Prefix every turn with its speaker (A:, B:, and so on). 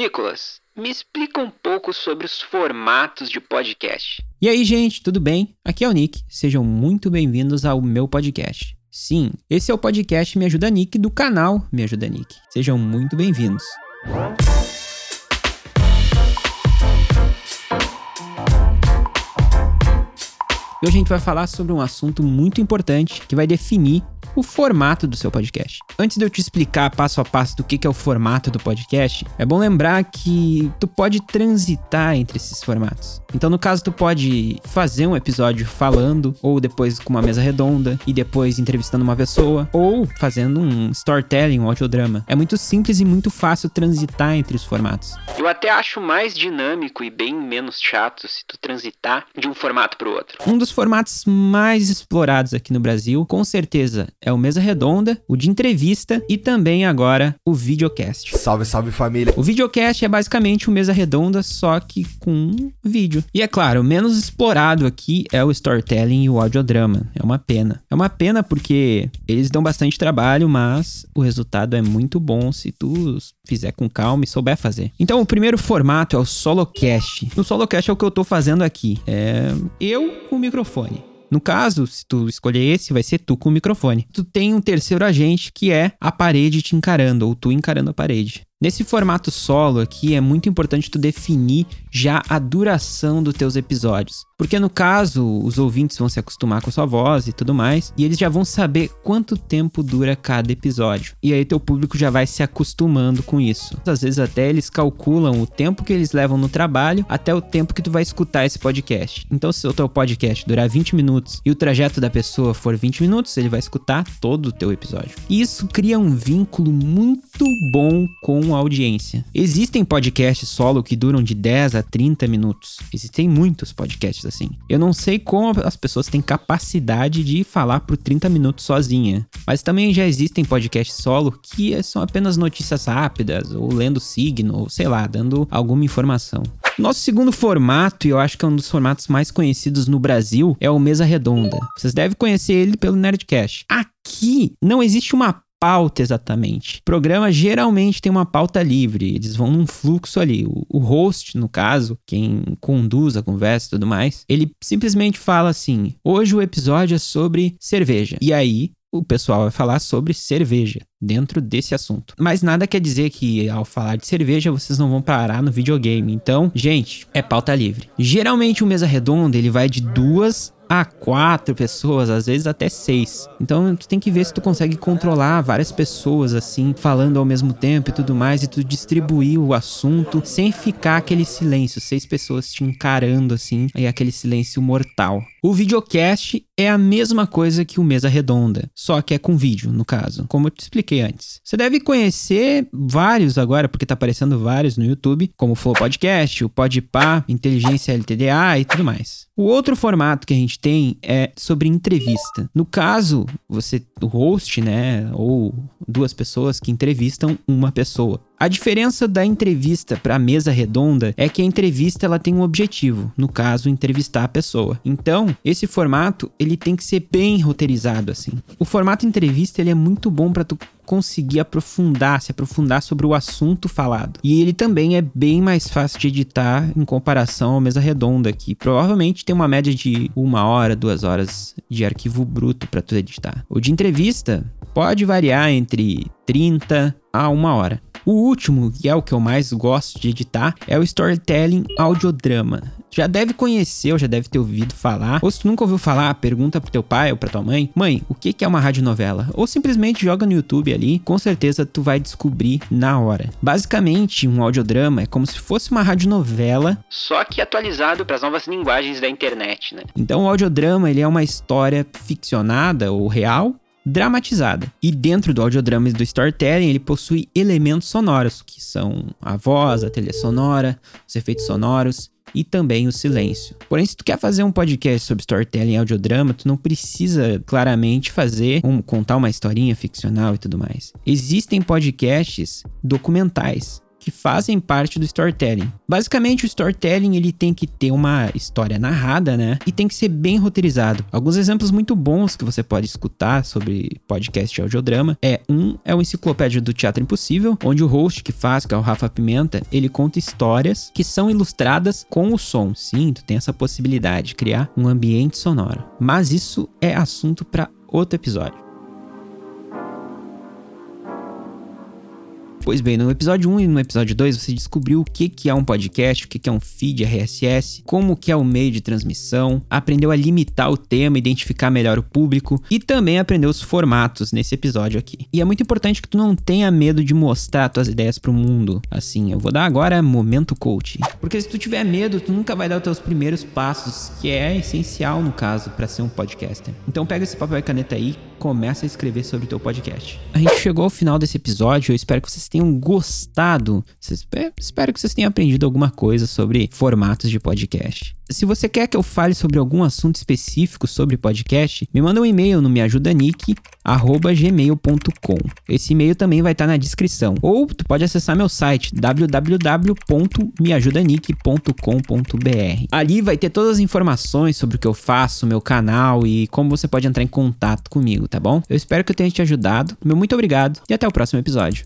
A: Nicolas, me explica um pouco sobre os formatos de podcast.
B: E aí, gente, tudo bem? Aqui é o Nick. Sejam muito bem-vindos ao meu podcast. Sim, esse é o podcast Me Ajuda Nick do canal Me Ajuda Nick. Sejam muito bem-vindos. E hoje a gente vai falar sobre um assunto muito importante que vai definir o formato do seu podcast. Antes de eu te explicar passo a passo do que é o formato do podcast, é bom lembrar que tu pode transitar entre esses formatos. Então, no caso, tu pode fazer um episódio falando, ou depois com uma mesa redonda, e depois entrevistando uma pessoa, ou fazendo um storytelling, um audiodrama. É muito simples e muito fácil transitar entre os formatos.
A: Eu até acho mais dinâmico e bem menos chato se tu transitar de um formato para o outro.
B: Um dos formatos mais explorados aqui no Brasil, com certeza, é o Mesa Redonda, o de entrevista e também agora o videocast.
C: Salve, salve família.
B: O videocast é basicamente o Mesa Redonda, só que com vídeo. E é claro, o menos explorado aqui é o storytelling e o audiodrama. É uma pena. É uma pena porque eles dão bastante trabalho, mas o resultado é muito bom se tu fizer com calma e souber fazer. Então, o primeiro formato é o solocast. O solocast é o que eu tô fazendo aqui. É eu com o microfone. No caso, se tu escolher esse, vai ser tu com o microfone. Tu tem um terceiro agente que é a parede te encarando, ou tu encarando a parede. Nesse formato solo aqui é muito importante tu definir já a duração dos teus episódios. Porque no caso, os ouvintes vão se acostumar com a sua voz e tudo mais, e eles já vão saber quanto tempo dura cada episódio. E aí teu público já vai se acostumando com isso. Às vezes até eles calculam o tempo que eles levam no trabalho até o tempo que tu vai escutar esse podcast. Então se o teu podcast durar 20 minutos e o trajeto da pessoa for 20 minutos, ele vai escutar todo o teu episódio. E isso cria um vínculo muito bom com a audiência. Existem podcasts solo que duram de 10 a 30 minutos. Existem muitos podcasts assim. Eu não sei como as pessoas têm capacidade de falar por 30 minutos sozinha, mas também já existem podcasts solo que são apenas notícias rápidas, ou lendo signo, ou sei lá, dando alguma informação. Nosso segundo formato, e eu acho que é um dos formatos mais conhecidos no Brasil, é o Mesa Redonda. Vocês devem conhecer ele pelo Nerdcast. Aqui não existe uma pauta exatamente. O programa geralmente tem uma pauta livre, eles vão num fluxo ali. O, host, no caso, quem conduz a conversa e tudo mais, ele simplesmente fala assim: hoje o episódio é sobre cerveja. E aí. O pessoal vai falar sobre cerveja dentro desse assunto. Mas nada quer dizer que ao falar de cerveja vocês não vão parar no videogame. Então, gente, é pauta livre. Geralmente o mesa redonda ele vai de duas a quatro pessoas, às vezes até seis. Então tu tem que ver se tu consegue controlar várias pessoas assim, falando ao mesmo tempo e tudo mais, e tu distribuir o assunto sem ficar aquele silêncio, seis pessoas te encarando assim, e aquele silêncio mortal. O videocast é a mesma coisa que o Mesa Redonda, só que é com vídeo, no caso, como eu te expliquei antes. Você deve conhecer vários agora, porque tá aparecendo vários no YouTube, como o Flow Podcast, o Podpah, Inteligência LTDA e tudo mais. O outro formato que a gente tem é sobre entrevista. No caso, você, o host, né, ou duas pessoas que entrevistam uma pessoa. A diferença da entrevista para a mesa redonda é que a entrevista ela tem um objetivo, no caso, entrevistar a pessoa. Então, esse formato ele tem que ser bem roteirizado assim. O formato entrevista ele é muito bom para tu conseguir aprofundar, se aprofundar sobre o assunto falado. E ele também é bem mais fácil de editar em comparação ao mesa redonda, que provavelmente tem uma média de uma hora, duas horas de arquivo bruto para tu editar. O de entrevista pode variar entre 30 a uma hora. O último, que é o que eu mais gosto de editar, é o storytelling audiodrama. Já deve conhecer ou já deve ter ouvido falar. Ou se tu nunca ouviu falar, pergunta pro teu pai ou pra tua mãe: Mãe, o que é uma radionovela? Ou simplesmente joga no YouTube ali, com certeza tu vai descobrir na hora. Basicamente, um audiodrama é como se fosse uma radionovela.
A: Só que atualizado para as novas linguagens da internet, né?
B: Então o audiodrama ele é uma história ficcionada ou real dramatizada. E dentro do audiodrama e do storytelling, ele possui elementos sonoros, que são a voz, a trilha sonora, os efeitos sonoros e também o silêncio. Porém, se tu quer fazer um podcast sobre storytelling e audiodrama, tu não precisa claramente fazer um contar uma historinha ficcional e tudo mais. Existem podcasts documentais que fazem parte do storytelling. Basicamente, o storytelling ele tem que ter uma história narrada, né? E tem que ser bem roteirizado. Alguns exemplos muito bons que você pode escutar sobre podcast e audiodrama é um é o Enciclopédia do Teatro Impossível, onde o host que faz, que é o Rafa Pimenta, ele conta histórias que são ilustradas com o som. Sim, tu tem essa possibilidade de criar um ambiente sonoro. Mas isso é assunto para outro episódio. Pois bem, no episódio 1 e no episódio 2 você descobriu o que, que é um podcast, o que, que é um feed RSS, como que é o meio de transmissão, aprendeu a limitar o tema, identificar melhor o público e também aprendeu os formatos nesse episódio aqui. E é muito importante que tu não tenha medo de mostrar tuas ideias pro mundo. Assim, eu vou dar agora momento coach. Porque se tu tiver medo, tu nunca vai dar os teus primeiros passos, que é essencial no caso para ser um podcaster. Então pega esse papel e caneta aí, começa a escrever sobre o teu podcast. A gente chegou ao final desse episódio, eu espero que vocês tenham gostado. Espero que vocês tenham aprendido alguma coisa sobre formatos de podcast. Se você quer que eu fale sobre algum assunto específico sobre podcast, me manda um e-mail no meajudanick@gmail.com. Esse e-mail também vai estar na descrição. Ou tu pode acessar meu site www.meajudanick.com.br. Ali vai ter todas as informações sobre o que eu faço, meu canal e como você pode entrar em contato comigo, tá bom? Eu espero que eu tenha te ajudado. Meu muito obrigado e até o próximo episódio.